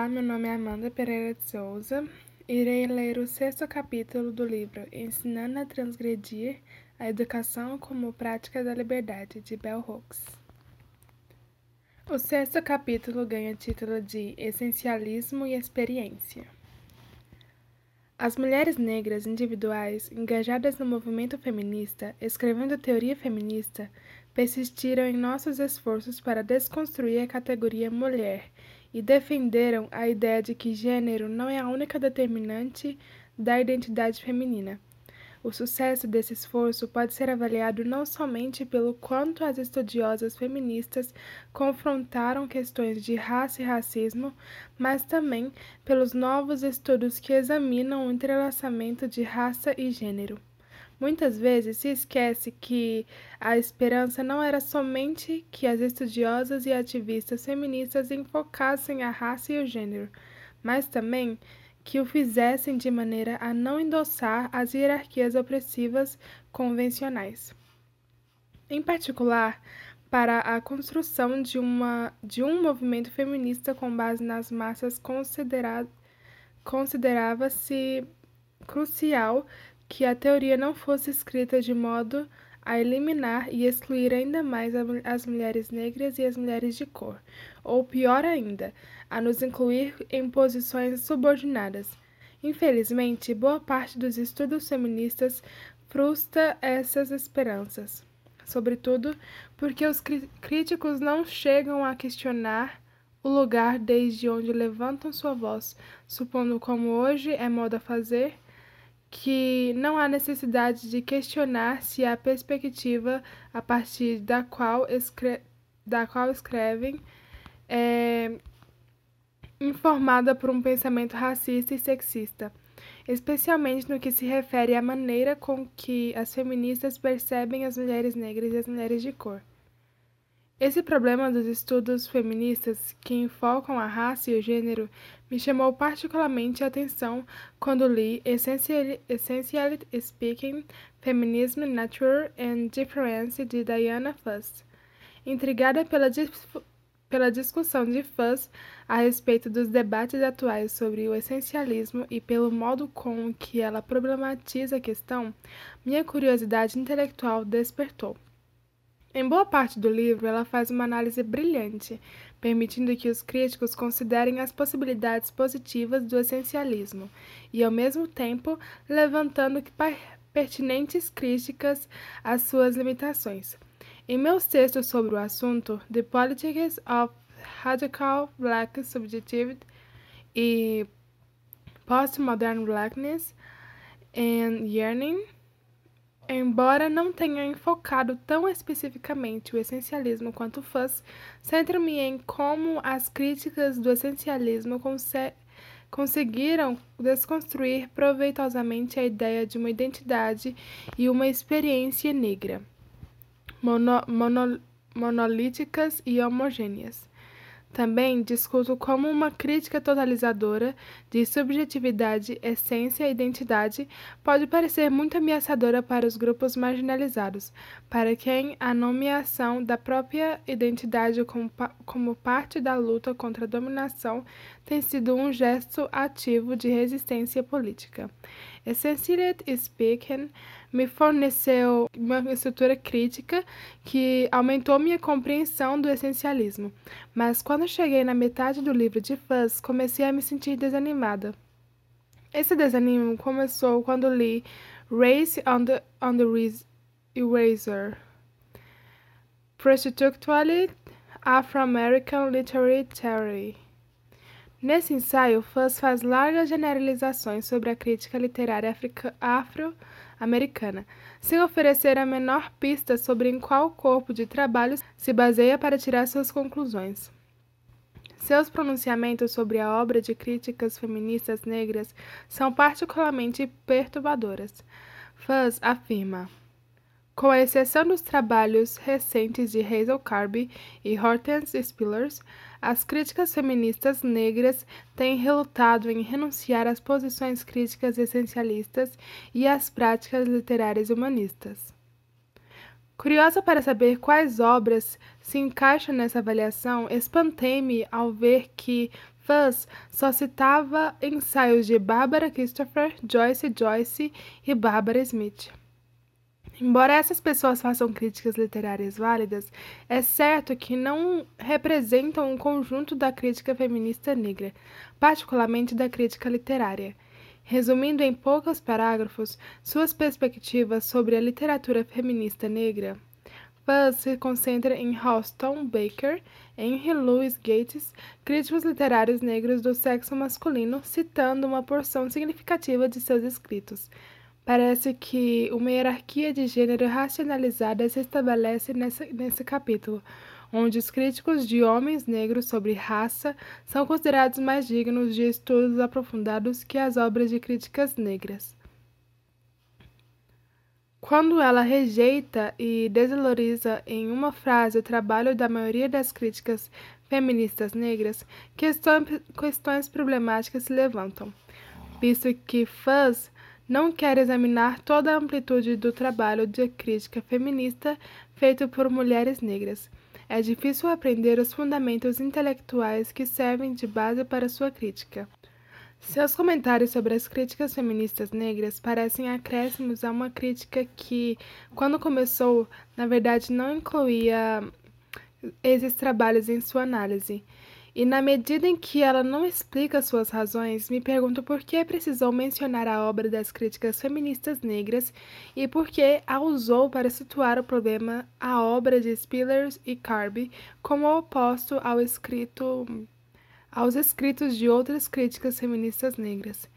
Olá, meu nome é Amanda Pereira de Souza. Irei ler o sexto capítulo do livro Ensinando a Transgredir a Educação como Prática da Liberdade, de Bell Hooks. O sexto capítulo ganha título de Essencialismo e Experiência. As mulheres negras individuais engajadas no movimento feminista, escrevendo teoria feminista, persistiram em nossos esforços para desconstruir a categoria mulher e defenderam a ideia de que gênero não é a única determinante da identidade feminina. O sucesso desse esforço pode ser avaliado não somente pelo quanto as estudiosas feministas confrontaram questões de raça e racismo, mas também pelos novos estudos que examinam o entrelaçamento de raça e gênero. Muitas vezes se esquece que a esperança não era somente que as estudiosas e ativistas feministas enfocassem a raça e o gênero, mas também que o fizessem de maneira a não endossar as hierarquias opressivas convencionais. Em particular, para a construção de, uma, de um movimento feminista com base nas massas considera, considerava-se crucial que a teoria não fosse escrita de modo a eliminar e excluir ainda mais as mulheres negras e as mulheres de cor, ou pior ainda, a nos incluir em posições subordinadas. Infelizmente, boa parte dos estudos feministas frustra essas esperanças, sobretudo porque os críticos não chegam a questionar o lugar desde onde levantam sua voz, supondo como hoje é moda fazer que não há necessidade de questionar se a perspectiva a partir da qual, escre da qual escrevem é informada por um pensamento racista e sexista, especialmente no que se refere à maneira com que as feministas percebem as mulheres negras e as mulheres de cor. Esse problema dos estudos feministas que enfocam a raça e o gênero me chamou particularmente a atenção quando li Essentially, Essentially Speaking, Feminism, Nature and Difference de Diana Fuss. Intrigada pela, pela discussão de Fuss a respeito dos debates atuais sobre o essencialismo e pelo modo com que ela problematiza a questão, minha curiosidade intelectual despertou. Em boa parte do livro, ela faz uma análise brilhante, permitindo que os críticos considerem as possibilidades positivas do essencialismo e, ao mesmo tempo, levantando pertinentes críticas às suas limitações. Em meus textos sobre o assunto, The Politics of Radical Black Subjectivity e Postmodern Blackness and Yearning, Embora não tenha enfocado tão especificamente o essencialismo quanto Fuss, centro-me em como as críticas do essencialismo conseguiram desconstruir proveitosamente a ideia de uma identidade e uma experiência negra, mono, mono, monolíticas e homogêneas. Também discuto como uma crítica totalizadora de subjetividade, essência e identidade pode parecer muito ameaçadora para os grupos marginalizados, para quem a nomeação da própria identidade como, como parte da luta contra a dominação tem sido um gesto ativo de resistência política. Essentially Speaking me forneceu uma estrutura crítica que aumentou minha compreensão do essencialismo, mas quando cheguei na metade do livro de Fuzz, comecei a me sentir desanimada. Esse desânimo começou quando li Race on the, on the Eraser, Prostitutually Afro-American Literary Theory. Nesse ensaio, Fuss faz largas generalizações sobre a crítica literária afro-americana, sem oferecer a menor pista sobre em qual corpo de trabalho se baseia para tirar suas conclusões. Seus pronunciamentos sobre a obra de críticas feministas negras são particularmente perturbadoras. Fuss afirma: com exceção dos trabalhos recentes de Hazel Carby e Hortense Spillers, as críticas feministas negras têm relutado em renunciar às posições críticas essencialistas e às práticas literárias humanistas. Curiosa para saber quais obras se encaixam nessa avaliação, espantei-me ao ver que Fuss só citava ensaios de Barbara Christopher, Joyce Joyce e Barbara Smith. Embora essas pessoas façam críticas literárias válidas, é certo que não representam um conjunto da crítica feminista negra, particularmente da crítica literária. Resumindo em poucos parágrafos suas perspectivas sobre a literatura feminista negra, Fuzz se concentra em Houston Baker, Henry Louis Gates, críticos literários negros do sexo masculino, citando uma porção significativa de seus escritos. Parece que uma hierarquia de gênero racionalizada se estabelece nesse, nesse capítulo, onde os críticos de homens negros sobre raça são considerados mais dignos de estudos aprofundados que as obras de críticas negras. Quando ela rejeita e desvaloriza em uma frase o trabalho da maioria das críticas feministas negras, questões problemáticas se levantam, visto que Fuzz não quer examinar toda a amplitude do trabalho de crítica feminista feito por mulheres negras. É difícil aprender os fundamentos intelectuais que servem de base para sua crítica. Seus comentários sobre as críticas feministas negras parecem acréscimos a uma crítica que, quando começou, na verdade não incluía esses trabalhos em sua análise. E na medida em que ela não explica suas razões, me pergunto por que precisou mencionar a obra das críticas feministas negras e por que a usou para situar o problema a obra de Spillers e Carby como oposto ao escrito aos escritos de outras críticas feministas negras.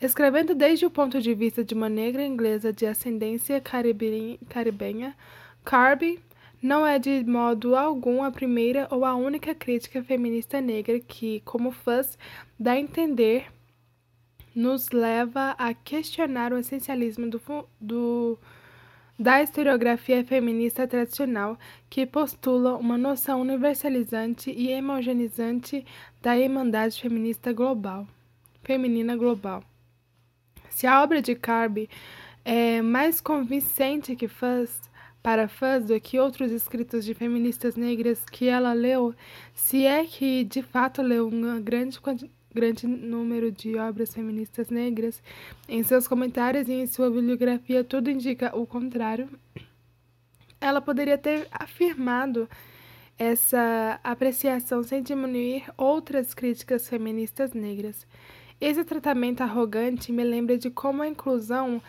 Escrevendo desde o ponto de vista de uma negra inglesa de ascendência caribenha, Carby não é de modo algum a primeira ou a única crítica feminista negra que, como fãs, dá a entender, nos leva a questionar o essencialismo do, do, da historiografia feminista tradicional, que postula uma noção universalizante e homogeneizante da irmandade feminista global, feminina global. Se a obra de Carby é mais convincente que Fuss, para fãs que outros escritos de feministas negras que ela leu, se é que de fato leu um grande, grande número de obras feministas negras, em seus comentários e em sua bibliografia tudo indica o contrário, ela poderia ter afirmado essa apreciação sem diminuir outras críticas feministas negras. Esse tratamento arrogante me lembra de como a inclusão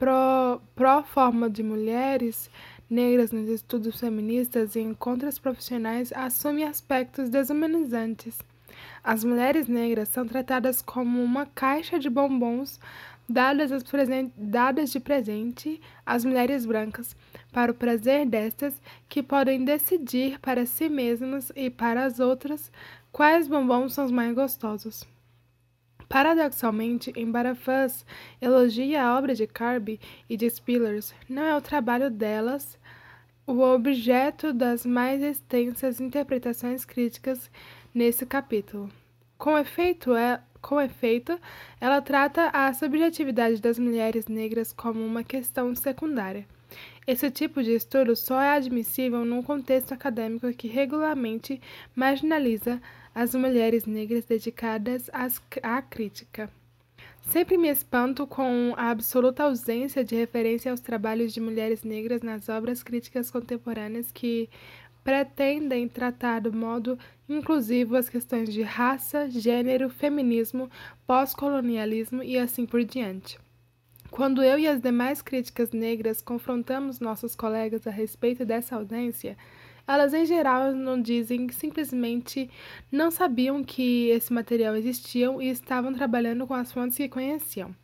pró, pró forma de mulheres negras nos estudos feministas e encontros profissionais assume aspectos desumanizantes. As mulheres negras são tratadas como uma caixa de bombons dadas, dadas de presente às mulheres brancas, para o prazer destas, que podem decidir para si mesmas e para as outras quais bombons são os mais gostosos. Paradoxalmente, embora Fuss elogie a obra de Carby e de Spillers, não é o trabalho delas o objeto das mais extensas interpretações críticas nesse capítulo. Com efeito, é, com efeito, ela trata a subjetividade das mulheres negras como uma questão secundária. Esse tipo de estudo só é admissível num contexto acadêmico que regularmente marginaliza as mulheres negras dedicadas às, à crítica. Sempre me espanto com a absoluta ausência de referência aos trabalhos de mulheres negras nas obras críticas contemporâneas que pretendem tratar do modo inclusivo as questões de raça, gênero, feminismo, pós-colonialismo e assim por diante. Quando eu e as demais críticas negras confrontamos nossos colegas a respeito dessa ausência, elas em geral não dizem simplesmente não sabiam que esse material existia e estavam trabalhando com as fontes que conheciam.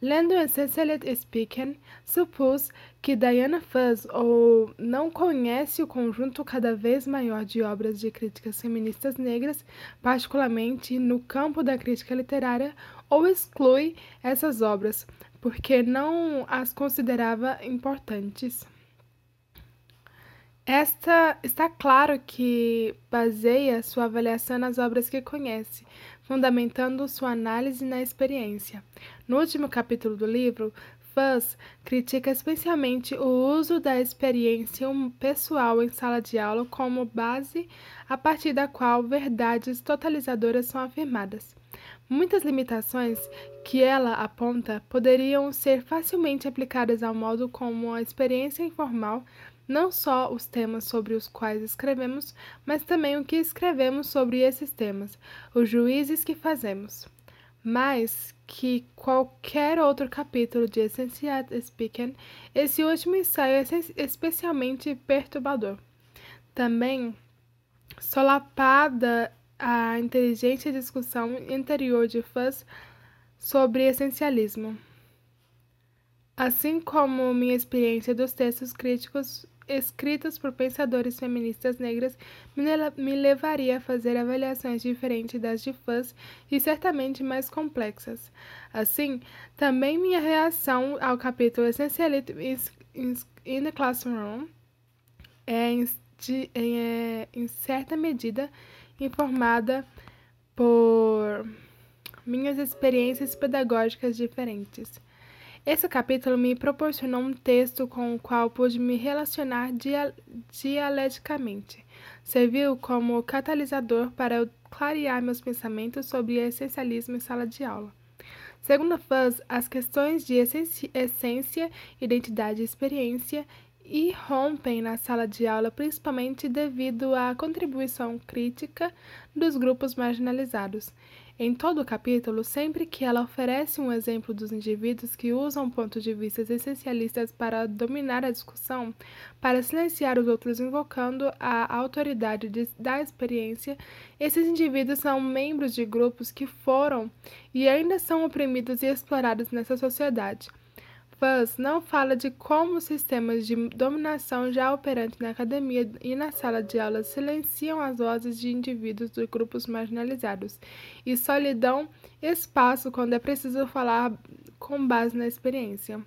Lendo Cecily Speaking, supus que Diana Fuzz ou não conhece o conjunto cada vez maior de obras de críticas feministas negras, particularmente no campo da crítica literária, ou exclui essas obras, porque não as considerava importantes. Esta está claro que baseia sua avaliação nas obras que conhece, fundamentando sua análise na experiência. No último capítulo do livro, Fuzz critica especialmente o uso da experiência pessoal em sala de aula como base a partir da qual verdades totalizadoras são afirmadas. Muitas limitações que ela aponta poderiam ser facilmente aplicadas ao modo como a experiência informal, não só os temas sobre os quais escrevemos, mas também o que escrevemos sobre esses temas, os juízes que fazemos mais que qualquer outro capítulo de Essential Speaking, esse último ensaio é especialmente perturbador. Também solapada a inteligente discussão interior de fãs sobre essencialismo. Assim como minha experiência dos textos críticos escritas por pensadores feministas negras me levaria a fazer avaliações diferentes das de fãs e certamente mais complexas. Assim, também minha reação ao capítulo Essentiality in the Classroom é, é, em certa medida, informada por minhas experiências pedagógicas diferentes. Esse capítulo me proporcionou um texto com o qual pude me relacionar dia dialeticamente. Serviu como catalisador para eu clarear meus pensamentos sobre essencialismo em sala de aula. Segundo Fuzz, as questões de essência, identidade e experiência irrompem na sala de aula principalmente devido à contribuição crítica dos grupos marginalizados. Em todo o capítulo, sempre que ela oferece um exemplo dos indivíduos que usam pontos de vista essencialistas para dominar a discussão, para silenciar os outros invocando a autoridade de, da experiência, esses indivíduos são membros de grupos que foram e ainda são oprimidos e explorados nessa sociedade. Fuzz não fala de como sistemas de dominação já operantes na academia e na sala de aula silenciam as vozes de indivíduos de grupos marginalizados e só lhe dão espaço quando é preciso falar com base na experiência.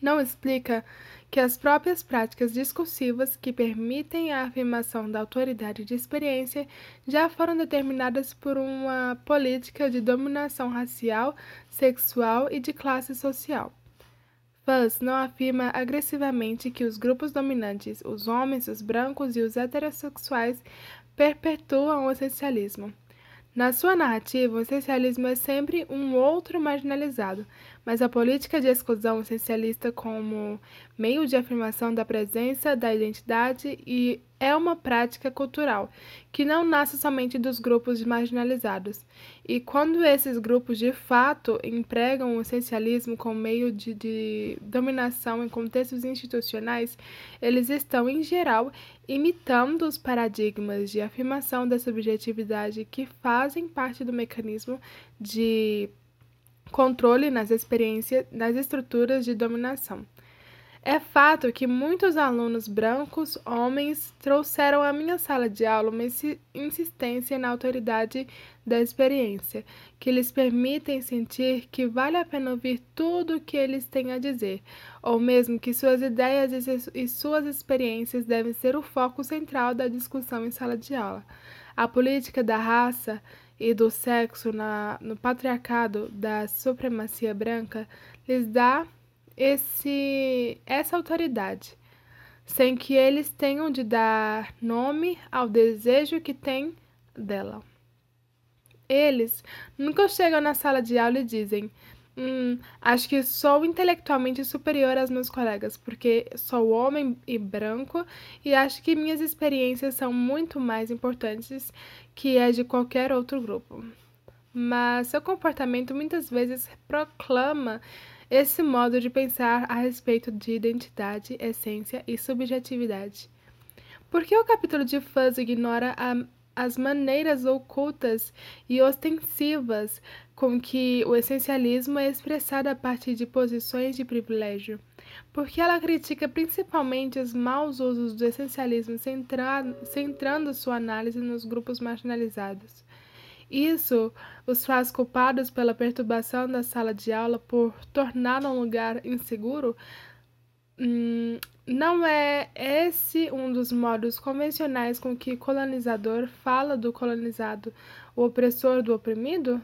Não explica que as próprias práticas discursivas que permitem a afirmação da autoridade de experiência já foram determinadas por uma política de dominação racial, sexual e de classe social. Fuzz não afirma agressivamente que os grupos dominantes, os homens, os brancos e os heterossexuais, perpetuam o essencialismo. Na sua narrativa, o essencialismo é sempre um outro marginalizado, mas a política de exclusão essencialista como meio de afirmação da presença, da identidade e é uma prática cultural que não nasce somente dos grupos marginalizados. E quando esses grupos de fato empregam o essencialismo como meio de, de dominação em contextos institucionais, eles estão, em geral, imitando os paradigmas de afirmação da subjetividade que fazem parte do mecanismo de controle nas experiências, nas estruturas de dominação. É fato que muitos alunos brancos, homens, trouxeram à minha sala de aula uma insistência na autoridade da experiência, que lhes permitem sentir que vale a pena ouvir tudo o que eles têm a dizer, ou mesmo que suas ideias e suas experiências devem ser o foco central da discussão em sala de aula. A política da raça e do sexo na, no patriarcado da supremacia branca lhes dá esse, essa autoridade, sem que eles tenham de dar nome ao desejo que têm dela. Eles nunca chegam na sala de aula e dizem: Hum, acho que sou intelectualmente superior aos meus colegas, porque sou homem e branco e acho que minhas experiências são muito mais importantes que as de qualquer outro grupo. Mas seu comportamento muitas vezes proclama esse modo de pensar a respeito de identidade, essência e subjetividade. Por que o capítulo de Fuzz ignora a as maneiras ocultas e ostensivas com que o essencialismo é expressado a partir de posições de privilégio, porque ela critica principalmente os maus usos do essencialismo, centrando sua análise nos grupos marginalizados. Isso os faz culpados pela perturbação da sala de aula por torná-la um lugar inseguro, Hum, não é esse um dos modos convencionais com que colonizador fala do colonizado, o opressor do oprimido?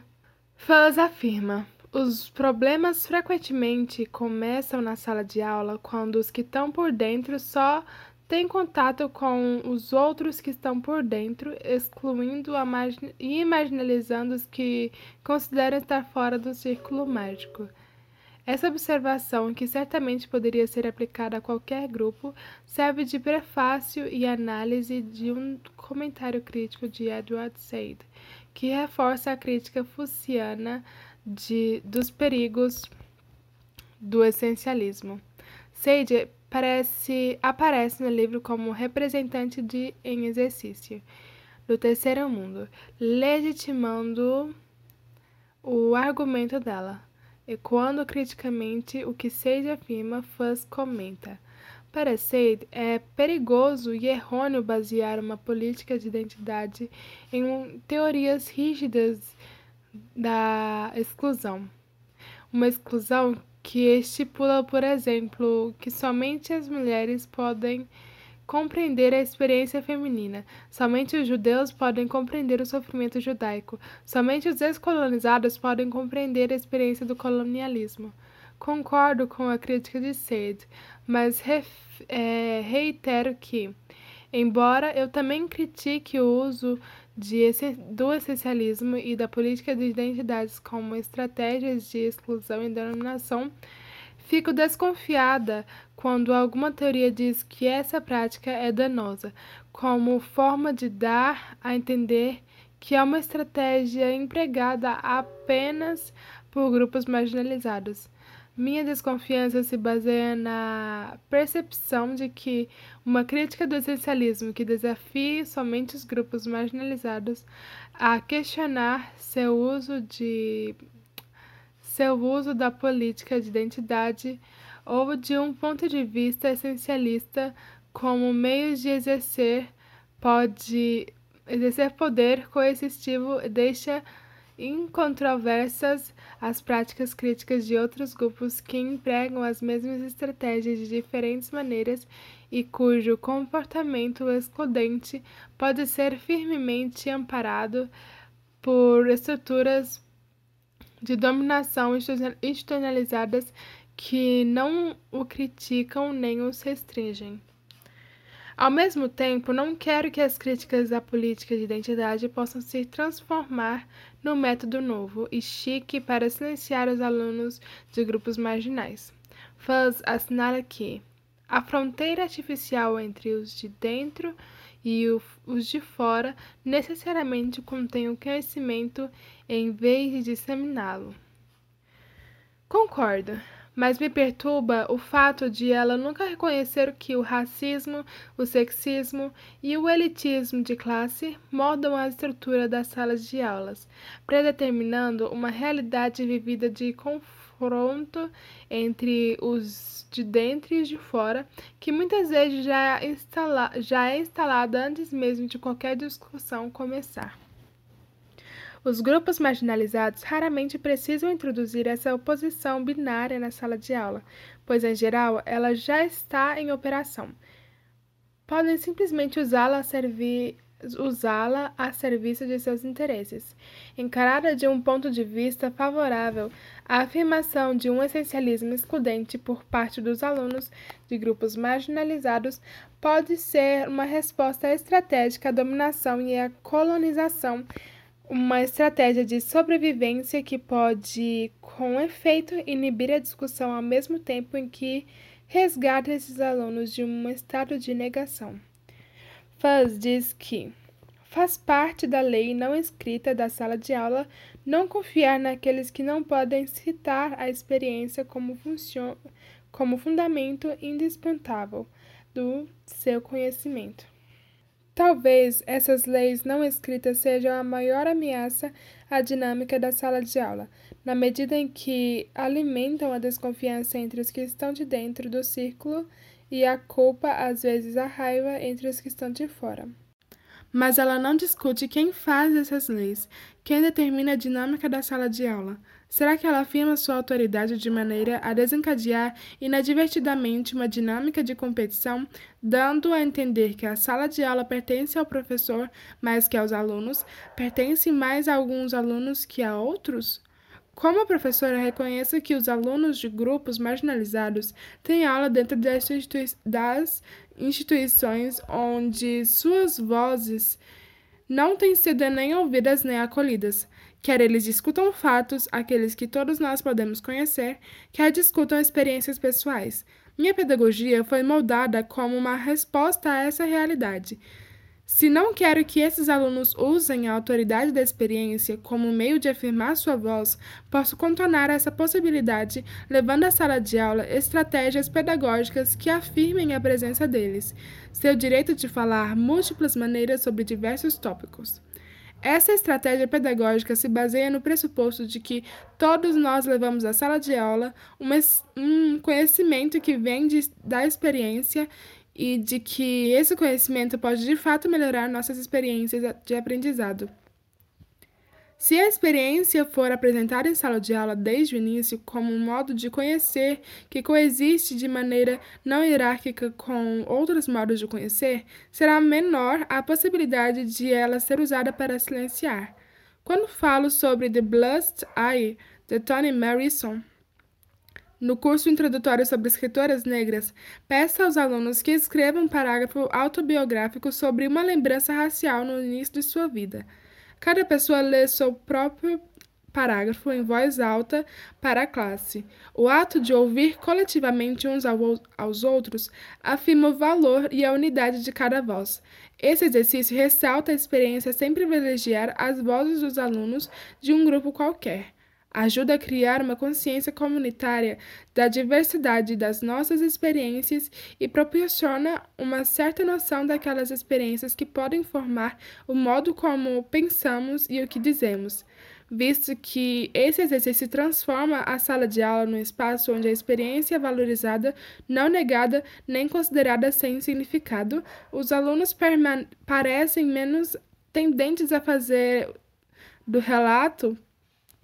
Fuzz afirma: Os problemas frequentemente começam na sala de aula quando os que estão por dentro só têm contato com os outros que estão por dentro, excluindo e marginalizando os que consideram estar fora do círculo mágico. Essa observação, que certamente poderia ser aplicada a qualquer grupo, serve de prefácio e análise de um comentário crítico de Edward Said, que reforça a crítica fussiana de, dos perigos do essencialismo. Sage parece, aparece no livro como representante de em exercício do terceiro mundo, legitimando o argumento dela. Ecoando criticamente o que Sage afirma, Fuss comenta. Para Sade, é perigoso e errôneo basear uma política de identidade em teorias rígidas da exclusão. Uma exclusão que estipula, por exemplo, que somente as mulheres podem compreender a experiência feminina. Somente os judeus podem compreender o sofrimento judaico. Somente os descolonizados podem compreender a experiência do colonialismo. Concordo com a crítica de Sade, mas é, reitero que, embora eu também critique o uso de, do essencialismo e da política de identidades como estratégias de exclusão e denominação, fico desconfiada quando alguma teoria diz que essa prática é danosa, como forma de dar a entender que é uma estratégia empregada apenas por grupos marginalizados. Minha desconfiança se baseia na percepção de que uma crítica do essencialismo que desafie somente os grupos marginalizados a questionar seu uso de seu uso da política de identidade ou de um ponto de vista essencialista como meio de exercer pode exercer poder coercitivo deixa incontroversas as práticas críticas de outros grupos que empregam as mesmas estratégias de diferentes maneiras e cujo comportamento excludente pode ser firmemente amparado por estruturas de dominação institucionalizadas que não o criticam nem os restringem. Ao mesmo tempo, não quero que as críticas à política de identidade possam se transformar no método novo e chique para silenciar os alunos de grupos marginais. Fuzz assinala que a fronteira artificial entre os de dentro e os de fora necessariamente contém o conhecimento em vez de disseminá-lo. Concordo mas me perturba o fato de ela nunca reconhecer que o racismo, o sexismo e o elitismo de classe moldam a estrutura das salas de aulas, predeterminando uma realidade vivida de confronto entre os de dentro e os de fora, que muitas vezes já é, já é instalada antes mesmo de qualquer discussão começar. Os grupos marginalizados raramente precisam introduzir essa oposição binária na sala de aula, pois, em geral, ela já está em operação. Podem simplesmente usá-la a servir usá-la a serviço de seus interesses. Encarada de um ponto de vista favorável, a afirmação de um essencialismo excludente por parte dos alunos de grupos marginalizados pode ser uma resposta estratégica à dominação e à colonização uma estratégia de sobrevivência que pode, com efeito, inibir a discussão ao mesmo tempo em que resgata esses alunos de um estado de negação. Fuzz diz que faz parte da lei não escrita da sala de aula não confiar naqueles que não podem citar a experiência como, como fundamento indispensável do seu conhecimento. Talvez essas leis não escritas sejam a maior ameaça à dinâmica da sala de aula, na medida em que alimentam a desconfiança entre os que estão de dentro do círculo e a culpa, às vezes a raiva, entre os que estão de fora. Mas ela não discute quem faz essas leis, quem determina a dinâmica da sala de aula. Será que ela afirma sua autoridade de maneira a desencadear inadvertidamente uma dinâmica de competição, dando a entender que a sala de aula pertence ao professor mais que aos alunos, pertence mais a alguns alunos que a outros? Como a professora reconheça que os alunos de grupos marginalizados têm aula dentro das, institui das instituições onde suas vozes não têm sido nem ouvidas nem acolhidas, quer eles discutam fatos, aqueles que todos nós podemos conhecer, quer discutam experiências pessoais. Minha pedagogia foi moldada como uma resposta a essa realidade. Se não quero que esses alunos usem a autoridade da experiência como meio de afirmar sua voz, posso contornar essa possibilidade levando à sala de aula estratégias pedagógicas que afirmem a presença deles, seu direito de falar múltiplas maneiras sobre diversos tópicos. Essa estratégia pedagógica se baseia no pressuposto de que todos nós levamos à sala de aula um conhecimento que vem de, da experiência e de que esse conhecimento pode de fato melhorar nossas experiências de aprendizado. Se a experiência for apresentada em sala de aula desde o início como um modo de conhecer que coexiste de maneira não hierárquica com outros modos de conhecer, será menor a possibilidade de ela ser usada para silenciar. Quando falo sobre The Blessed Eye, de Toni Morrison, no curso introdutório sobre escritoras negras, peço aos alunos que escrevam um parágrafo autobiográfico sobre uma lembrança racial no início de sua vida. Cada pessoa lê seu próprio parágrafo em voz alta para a classe. O ato de ouvir coletivamente uns aos outros afirma o valor e a unidade de cada voz. Esse exercício ressalta a experiência sem privilegiar as vozes dos alunos de um grupo qualquer ajuda a criar uma consciência comunitária da diversidade das nossas experiências e proporciona uma certa noção daquelas experiências que podem formar o modo como pensamos e o que dizemos, visto que esse exercício transforma a sala de aula num espaço onde a experiência é valorizada, não negada nem considerada sem significado, os alunos parecem menos tendentes a fazer do relato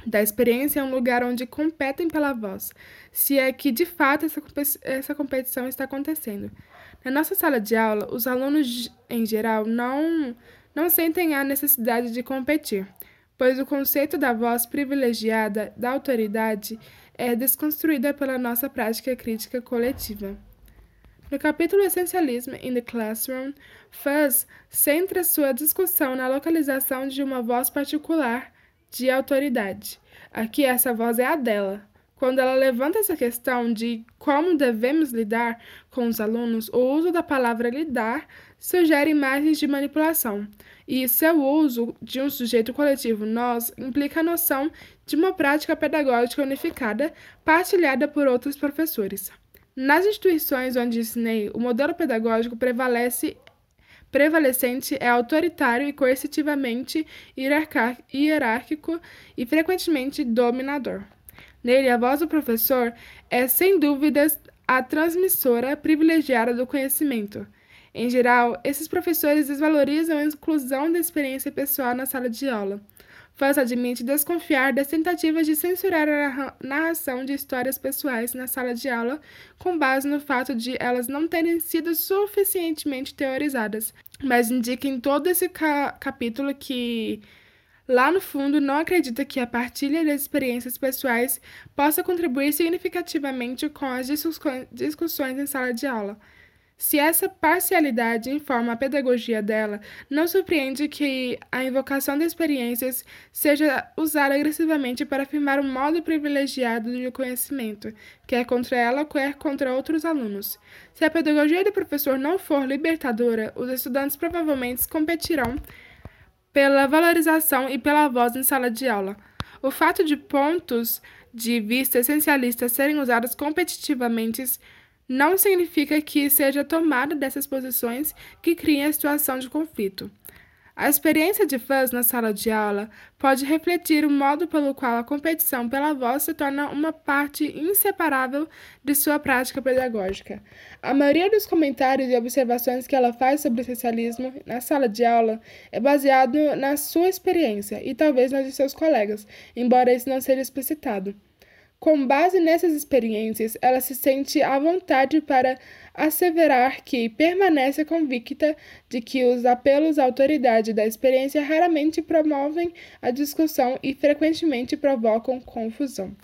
da experiência é um lugar onde competem pela voz, se é que de fato essa, essa competição está acontecendo. Na nossa sala de aula, os alunos em geral não, não sentem a necessidade de competir, pois o conceito da voz privilegiada, da autoridade, é desconstruída pela nossa prática crítica coletiva. No capítulo Essencialismo in the Classroom, Fuzz centra sua discussão na localização de uma voz particular de autoridade. Aqui essa voz é a dela. Quando ela levanta essa questão de como devemos lidar com os alunos, o uso da palavra lidar sugere imagens de manipulação, e seu uso de um sujeito coletivo nós implica a noção de uma prática pedagógica unificada, partilhada por outros professores. Nas instituições onde ensinei, o modelo pedagógico prevalece prevalecente é autoritário e coercitivamente hierárquico e frequentemente dominador. Nele, a voz do professor é, sem dúvidas, a transmissora privilegiada do conhecimento. Em geral, esses professores desvalorizam a inclusão da experiência pessoal na sala de aula Faz admite desconfiar das tentativas de censurar a narração de histórias pessoais na sala de aula com base no fato de elas não terem sido suficientemente teorizadas, mas indica em todo esse ca capítulo que lá no fundo não acredita que a partilha das experiências pessoais possa contribuir significativamente com as discussões em sala de aula. Se essa parcialidade informa a pedagogia dela, não surpreende que a invocação de experiências seja usada agressivamente para afirmar um modo privilegiado de conhecimento, quer contra ela, quer contra outros alunos. Se a pedagogia do professor não for libertadora, os estudantes provavelmente competirão pela valorização e pela voz em sala de aula. O fato de pontos de vista essencialistas serem usados competitivamente não significa que seja tomada dessas posições que criem a situação de conflito. A experiência de fãs na sala de aula pode refletir o modo pelo qual a competição pela voz se torna uma parte inseparável de sua prática pedagógica. A maioria dos comentários e observações que ela faz sobre o especialismo na sala de aula é baseado na sua experiência e talvez na de seus colegas, embora isso não seja explicitado. Com base nessas experiências, ela se sente à vontade para asseverar que permanece convicta de que os apelos à autoridade da experiência raramente promovem a discussão e frequentemente provocam confusão.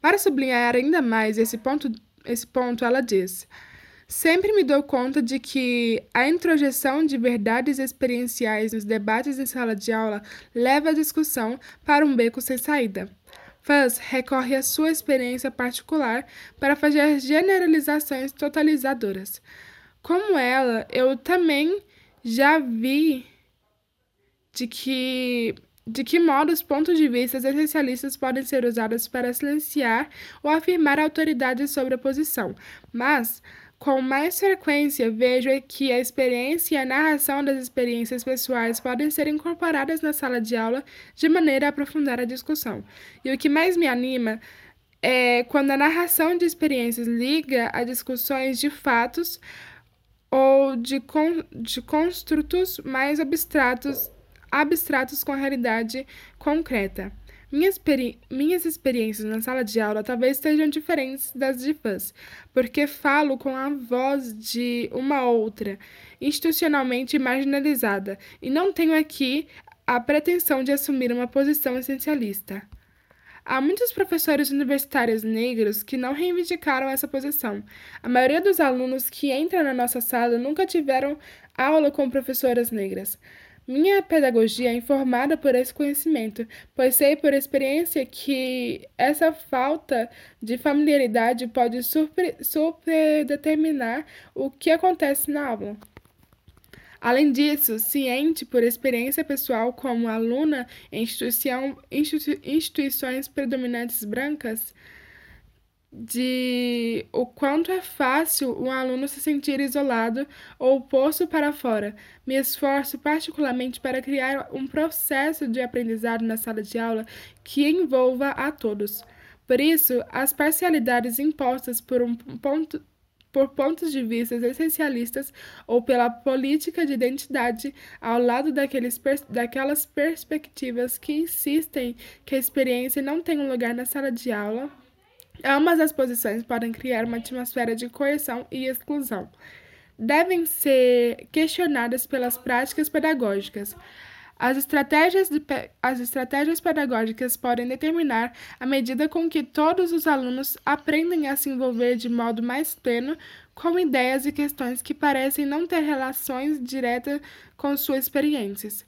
Para sublinhar ainda mais esse ponto, esse ponto ela diz: Sempre me dou conta de que a introjeção de verdades experienciais nos debates em sala de aula leva a discussão para um beco sem saída. Fuzz recorre à sua experiência particular para fazer generalizações totalizadoras. Como ela, eu também já vi de que de que modo os pontos de vista essencialistas podem ser usados para silenciar ou afirmar autoridade sobre a posição, mas com mais frequência, vejo que a experiência e a narração das experiências pessoais podem ser incorporadas na sala de aula de maneira a aprofundar a discussão. E o que mais me anima é quando a narração de experiências liga a discussões de fatos ou de, con de construtos mais abstratos, abstratos com a realidade concreta. Minhas, experi minhas experiências na sala de aula talvez sejam diferentes das de fãs, porque falo com a voz de uma outra, institucionalmente marginalizada, e não tenho aqui a pretensão de assumir uma posição essencialista. Há muitos professores universitários negros que não reivindicaram essa posição. A maioria dos alunos que entram na nossa sala nunca tiveram aula com professoras negras. Minha pedagogia é informada por esse conhecimento, pois sei por experiência que essa falta de familiaridade pode super, super determinar o que acontece na aula. Além disso, ciente por experiência pessoal como aluna em instituições predominantes brancas, de o quanto é fácil um aluno se sentir isolado ou posto para fora. Me esforço particularmente para criar um processo de aprendizado na sala de aula que envolva a todos. Por isso, as parcialidades impostas por um ponto por pontos de vista essencialistas ou pela política de identidade ao lado daqueles, daquelas perspectivas que insistem que a experiência não tem um lugar na sala de aula Ambas as posições podem criar uma atmosfera de coerção e exclusão. Devem ser questionadas pelas práticas pedagógicas. As estratégias, de, as estratégias pedagógicas podem determinar a medida com que todos os alunos aprendem a se envolver de modo mais pleno com ideias e questões que parecem não ter relações diretas com suas experiências.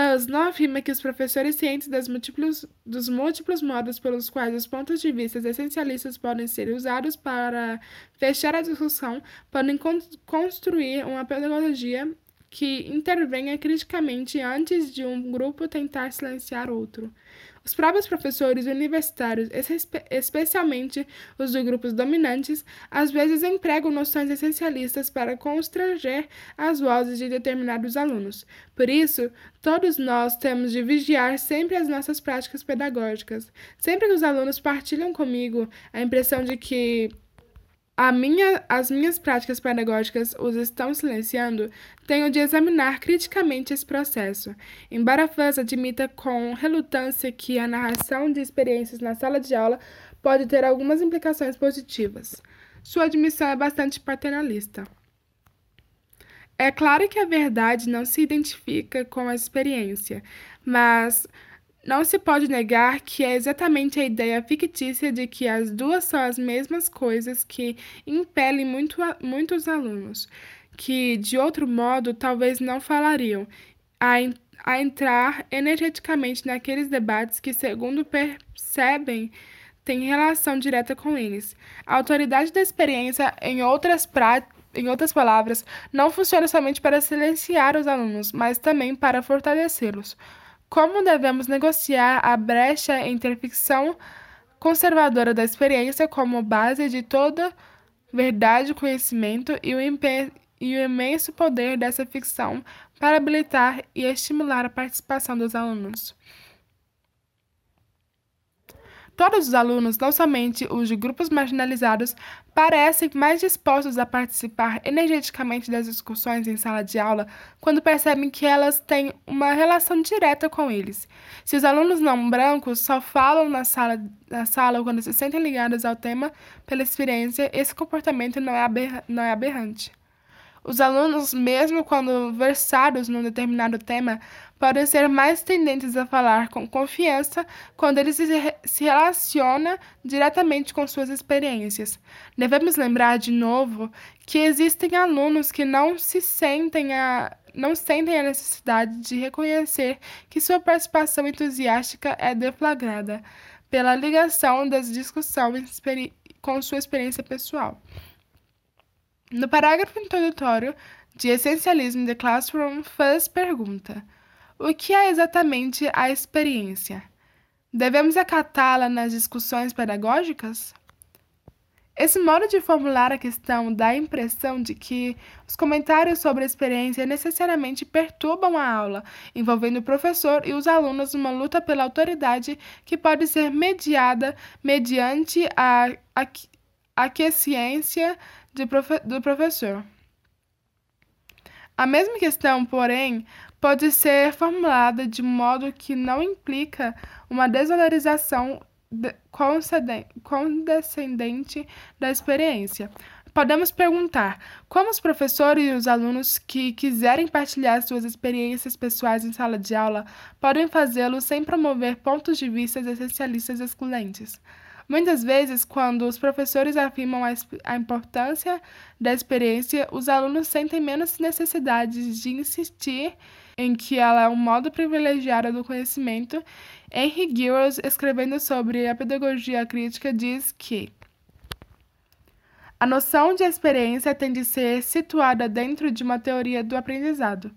Fuzz não afirma que os professores cientes múltiplos, dos múltiplos modos pelos quais os pontos de vista essencialistas podem ser usados para fechar a discussão podem con construir uma pedagogia que intervenha criticamente antes de um grupo tentar silenciar outro. Os próprios professores universitários, especialmente os de grupos dominantes, às vezes empregam noções essencialistas para constranger as vozes de determinados alunos. Por isso, todos nós temos de vigiar sempre as nossas práticas pedagógicas. Sempre que os alunos partilham comigo a impressão de que minha, as minhas práticas pedagógicas os estão silenciando, tenho de examinar criticamente esse processo. Embora Fuzz admita com relutância que a narração de experiências na sala de aula pode ter algumas implicações positivas, sua admissão é bastante paternalista. É claro que a verdade não se identifica com a experiência, mas não se pode negar que é exatamente a ideia fictícia de que as duas são as mesmas coisas que impelem muito, muitos alunos, que de outro modo talvez não falariam, a, a entrar energeticamente naqueles debates que, segundo percebem, têm relação direta com eles. A autoridade da experiência, em outras práticas, em outras palavras, não funciona somente para silenciar os alunos, mas também para fortalecê-los. Como devemos negociar a brecha entre a ficção conservadora da experiência como base de toda verdade e conhecimento e o, e o imenso poder dessa ficção para habilitar e estimular a participação dos alunos? Todos os alunos, não somente os de grupos marginalizados, parecem mais dispostos a participar energeticamente das discussões em sala de aula quando percebem que elas têm uma relação direta com eles. Se os alunos não brancos só falam na sala, na sala quando se sentem ligados ao tema pela experiência, esse comportamento não é, não é aberrante. Os alunos, mesmo quando versados num determinado tema, podem ser mais tendentes a falar com confiança quando ele se, se relaciona diretamente com suas experiências. Devemos lembrar de novo que existem alunos que não se sentem a não sentem a necessidade de reconhecer que sua participação entusiástica é deflagrada pela ligação das discussões com sua experiência pessoal. No parágrafo introdutório de Essencialismo the Classroom, Fuzz pergunta: O que é exatamente a experiência? Devemos acatá-la nas discussões pedagógicas? Esse modo de formular a questão dá a impressão de que os comentários sobre a experiência necessariamente perturbam a aula, envolvendo o professor e os alunos numa luta pela autoridade que pode ser mediada mediante a, a, a aquiescência profe do professor. A mesma questão, porém, pode ser formulada de modo que não implica uma desvalorização de condescendente da experiência. Podemos perguntar como os professores e os alunos que quiserem partilhar suas experiências pessoais em sala de aula podem fazê-lo sem promover pontos de vista essencialistas excludentes. Muitas vezes, quando os professores afirmam a, a importância da experiência, os alunos sentem menos necessidade de insistir em que ela é um modo privilegiado do conhecimento. Henry Giros, escrevendo sobre a pedagogia crítica, diz que a noção de experiência tem de ser situada dentro de uma teoria do aprendizado.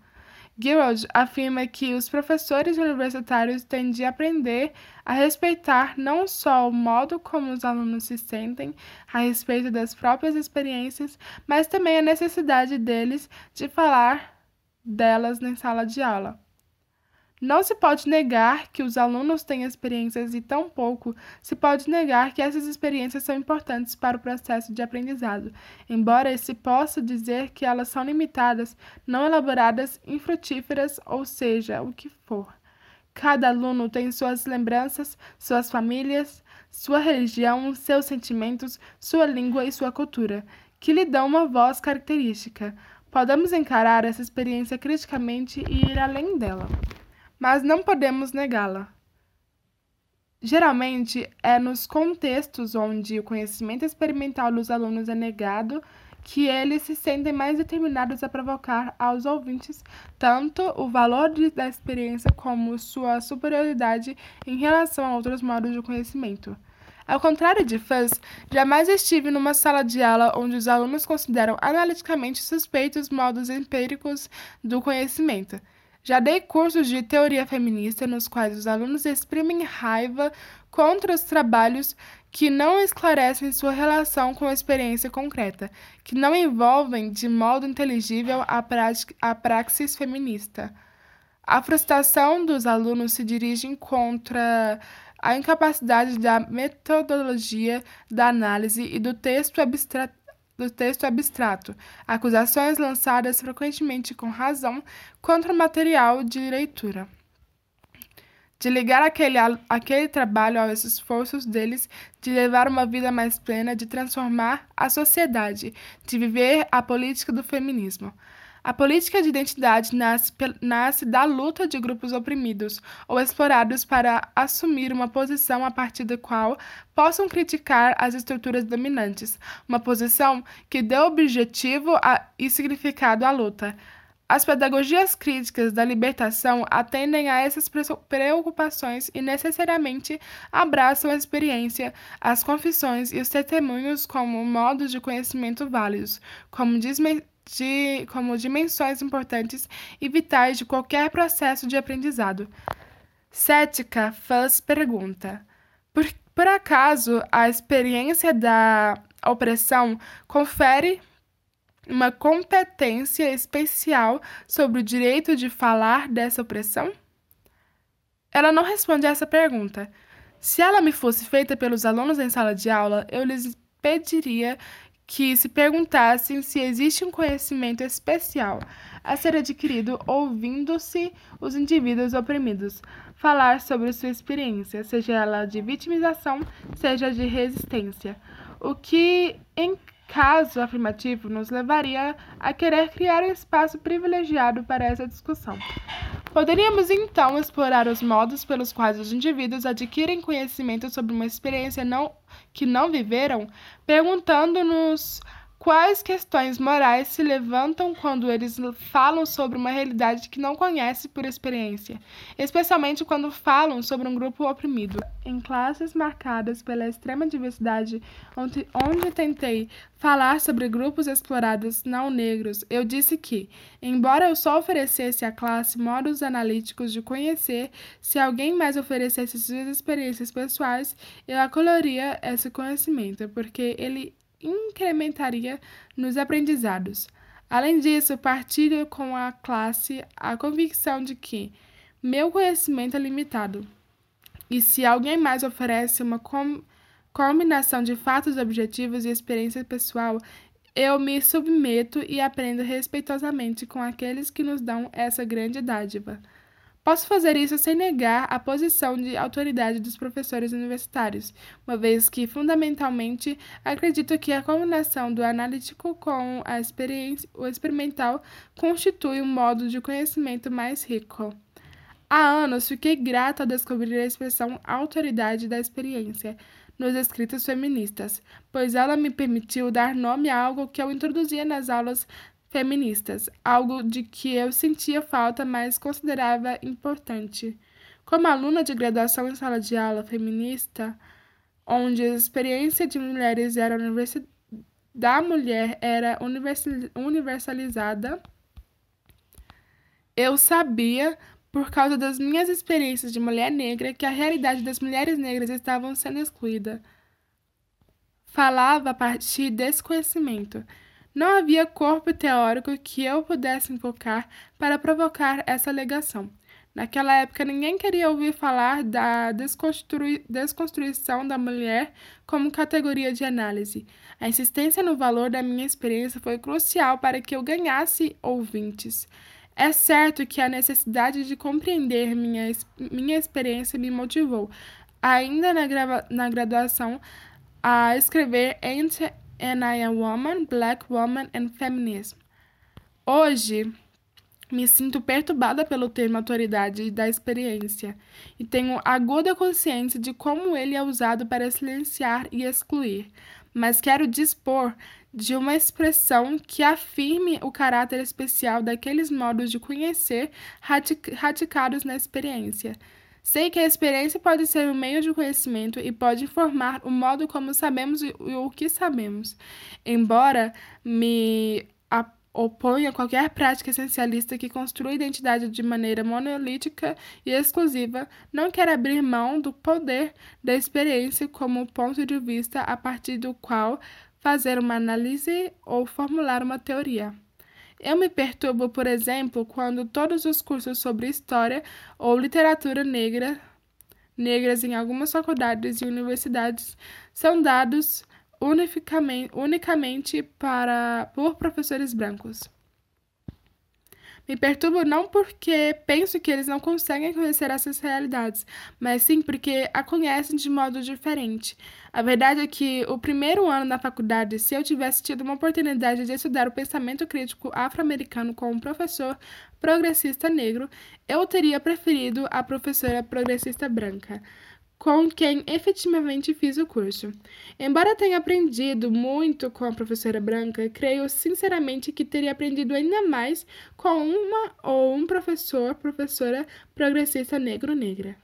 Giroud afirma que os professores universitários têm de aprender a respeitar não só o modo como os alunos se sentem a respeito das próprias experiências, mas também a necessidade deles de falar delas na sala de aula. Não se pode negar que os alunos têm experiências e tampouco se pode negar que essas experiências são importantes para o processo de aprendizado, embora se possa dizer que elas são limitadas, não elaboradas, infrutíferas, ou seja, o que for. Cada aluno tem suas lembranças, suas famílias, sua religião, seus sentimentos, sua língua e sua cultura, que lhe dão uma voz característica. Podemos encarar essa experiência criticamente e ir além dela mas não podemos negá-la. Geralmente, é nos contextos onde o conhecimento experimental dos alunos é negado que eles se sentem mais determinados a provocar aos ouvintes tanto o valor de, da experiência como sua superioridade em relação a outros modos de conhecimento. Ao contrário de Fuzz, jamais estive numa sala de aula onde os alunos consideram analiticamente suspeitos modos empíricos do conhecimento. Já dei cursos de teoria feminista nos quais os alunos exprimem raiva contra os trabalhos que não esclarecem sua relação com a experiência concreta, que não envolvem de modo inteligível a, a praxis feminista. A frustração dos alunos se dirige contra a incapacidade da metodologia da análise e do texto abstrato do texto abstrato, acusações lançadas frequentemente com razão contra o material de leitura. De ligar aquele, aquele trabalho aos esforços deles de levar uma vida mais plena, de transformar a sociedade, de viver a política do feminismo. A política de identidade nasce, nasce, da luta de grupos oprimidos ou explorados para assumir uma posição a partir da qual possam criticar as estruturas dominantes, uma posição que dê objetivo a, e significado à luta. As pedagogias críticas da libertação atendem a essas preocupações e necessariamente abraçam a experiência, as confissões e os testemunhos como modos de conhecimento válidos, como de, como dimensões importantes e vitais de qualquer processo de aprendizado. Cética faz pergunta: por, por acaso a experiência da opressão confere uma competência especial sobre o direito de falar dessa opressão? Ela não responde a essa pergunta. Se ela me fosse feita pelos alunos em sala de aula, eu lhes pediria que se perguntassem se existe um conhecimento especial a ser adquirido ouvindo-se os indivíduos oprimidos falar sobre sua experiência, seja ela de vitimização, seja de resistência, o que, em caso afirmativo, nos levaria a querer criar um espaço privilegiado para essa discussão. Poderíamos então explorar os modos pelos quais os indivíduos adquirem conhecimento sobre uma experiência não, que não viveram, perguntando-nos Quais questões morais se levantam quando eles falam sobre uma realidade que não conhece por experiência, especialmente quando falam sobre um grupo oprimido? Em classes marcadas pela extrema diversidade, onde, onde tentei falar sobre grupos explorados não negros, eu disse que, embora eu só oferecesse à classe modos analíticos de conhecer, se alguém mais oferecesse suas experiências pessoais, eu acolheria esse conhecimento, porque ele incrementaria nos aprendizados. Além disso, partilho com a classe a convicção de que meu conhecimento é limitado. E se alguém mais oferece uma com combinação de fatos objetivos e experiência pessoal, eu me submeto e aprendo respeitosamente com aqueles que nos dão essa grande dádiva. Posso fazer isso sem negar a posição de autoridade dos professores universitários, uma vez que, fundamentalmente, acredito que a combinação do analítico com a experiência, o experimental constitui um modo de conhecimento mais rico. Há anos fiquei grata ao descobrir a expressão autoridade da experiência nos escritos feministas, pois ela me permitiu dar nome a algo que eu introduzia nas aulas feministas, algo de que eu sentia falta, mas considerava importante. Como aluna de graduação em sala de aula feminista, onde a experiência de mulheres era da mulher era universalizada, eu sabia, por causa das minhas experiências de mulher negra, que a realidade das mulheres negras estavam sendo excluída. Falava a partir desse conhecimento. Não havia corpo teórico que eu pudesse invocar para provocar essa alegação. Naquela época, ninguém queria ouvir falar da desconstrui desconstrução da mulher como categoria de análise. A insistência no valor da minha experiência foi crucial para que eu ganhasse ouvintes. É certo que a necessidade de compreender minha, minha experiência me motivou, ainda na, na graduação, a escrever Entre and I Am Woman, Black Woman and Feminism. Hoje, me sinto perturbada pelo termo autoridade da experiência e tenho aguda consciência de como ele é usado para silenciar e excluir, mas quero dispor de uma expressão que afirme o caráter especial daqueles modos de conhecer radicados na experiência Sei que a experiência pode ser um meio de conhecimento e pode informar o modo como sabemos e o que sabemos. Embora me oponha a qualquer prática essencialista que construa identidade de maneira monolítica e exclusiva, não quero abrir mão do poder da experiência como ponto de vista a partir do qual fazer uma análise ou formular uma teoria. Eu me perturbo, por exemplo, quando todos os cursos sobre história ou literatura negra, negras em algumas faculdades e universidades são dados unicamente para, por professores brancos. Me perturbo não porque penso que eles não conseguem conhecer essas realidades, mas sim porque a conhecem de modo diferente. A verdade é que o primeiro ano na faculdade, se eu tivesse tido uma oportunidade de estudar o pensamento crítico afro-americano com um professor progressista negro, eu teria preferido a professora progressista branca com quem efetivamente fiz o curso. Embora tenha aprendido muito com a professora Branca, creio sinceramente que teria aprendido ainda mais com uma ou um professor, professora progressista negro-negra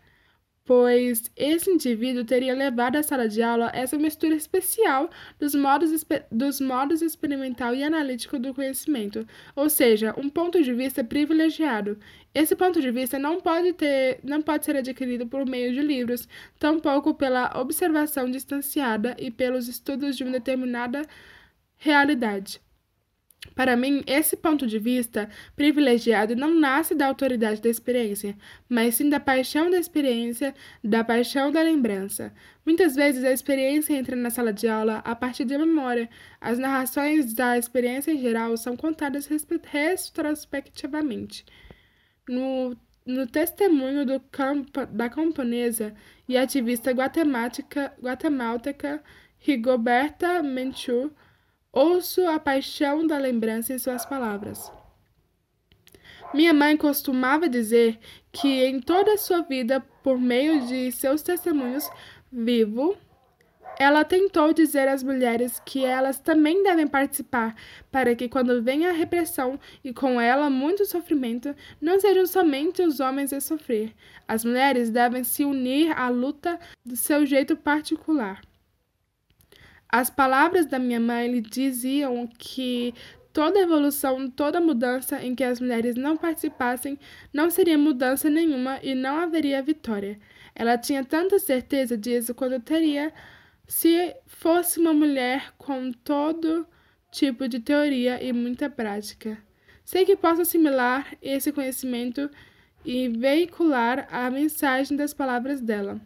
pois esse indivíduo teria levado à sala de aula essa mistura especial dos modos, dos modos experimental e analítico do conhecimento, ou seja, um ponto de vista privilegiado. Esse ponto de vista não pode, ter, não pode ser adquirido por meio de livros, tampouco pela observação distanciada e pelos estudos de uma determinada realidade. Para mim, esse ponto de vista privilegiado não nasce da autoridade da experiência, mas sim da paixão da experiência, da paixão da lembrança. Muitas vezes a experiência entra na sala de aula a partir da memória. As narrações da experiência em geral são contadas retrospectivamente. No, no testemunho do da camponesa e ativista guatemalteca, guatemalteca Rigoberta Menchú, Ouço a paixão da lembrança em suas palavras. Minha mãe costumava dizer que em toda a sua vida, por meio de seus testemunhos vivo, ela tentou dizer às mulheres que elas também devem participar, para que quando venha a repressão e com ela muito sofrimento, não sejam somente os homens a sofrer. As mulheres devem se unir à luta do seu jeito particular. As palavras da minha mãe lhe diziam que toda evolução, toda mudança em que as mulheres não participassem não seria mudança nenhuma e não haveria vitória. Ela tinha tanta certeza disso quando teria se fosse uma mulher com todo tipo de teoria e muita prática. Sei que posso assimilar esse conhecimento e veicular a mensagem das palavras dela.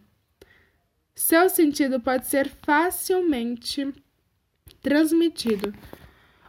Seu sentido pode ser facilmente transmitido.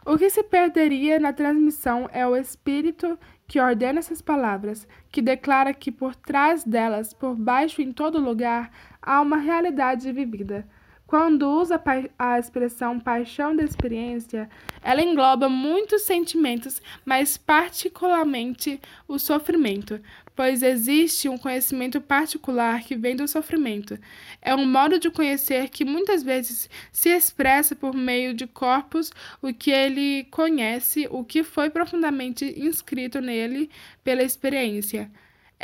O que se perderia na transmissão é o espírito que ordena essas palavras, que declara que por trás delas, por baixo em todo lugar, há uma realidade vivida. Quando usa a expressão paixão da experiência, ela engloba muitos sentimentos, mas particularmente o sofrimento, pois existe um conhecimento particular que vem do sofrimento. É um modo de conhecer que muitas vezes se expressa por meio de corpos o que ele conhece, o que foi profundamente inscrito nele pela experiência.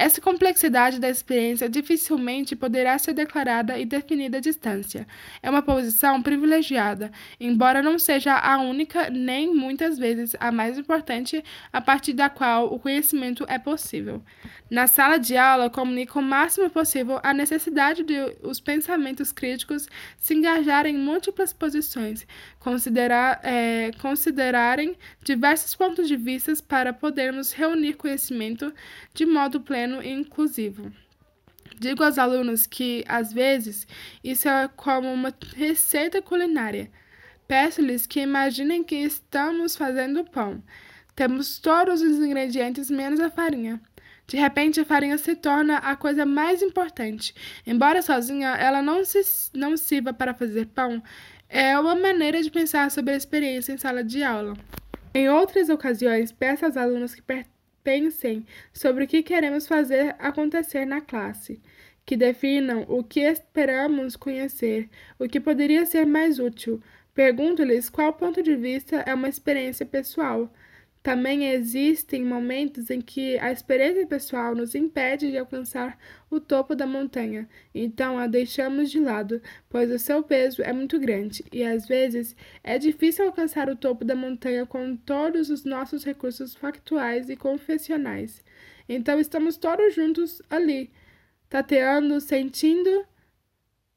Essa complexidade da experiência dificilmente poderá ser declarada e definida à distância. É uma posição privilegiada, embora não seja a única, nem muitas vezes a mais importante, a partir da qual o conhecimento é possível. Na sala de aula, comunica o máximo possível a necessidade de os pensamentos críticos se engajarem em múltiplas posições, considerar, é, considerarem diversos pontos de vista para podermos reunir conhecimento de modo pleno pleno e inclusivo. Digo aos alunos que, às vezes, isso é como uma receita culinária. Peço-lhes que imaginem que estamos fazendo pão. Temos todos os ingredientes menos a farinha. De repente, a farinha se torna a coisa mais importante. Embora sozinha ela não, se, não sirva para fazer pão, é uma maneira de pensar sobre a experiência em sala de aula. Em outras ocasiões, peço aos alunos que Pensem sobre o que queremos fazer acontecer na classe, que definam o que esperamos conhecer, o que poderia ser mais útil. Pergunto-lhes qual ponto de vista é uma experiência pessoal. Também existem momentos em que a experiência pessoal nos impede de alcançar o topo da montanha, então a deixamos de lado, pois o seu peso é muito grande e às vezes é difícil alcançar o topo da montanha com todos os nossos recursos factuais e confessionais. Então estamos todos juntos ali, tateando, sentindo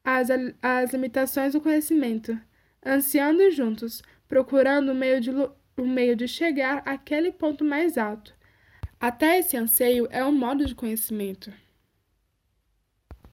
as, as limitações do conhecimento, ansiando juntos, procurando o meio de o meio de chegar àquele ponto mais alto. Até esse anseio é um modo de conhecimento.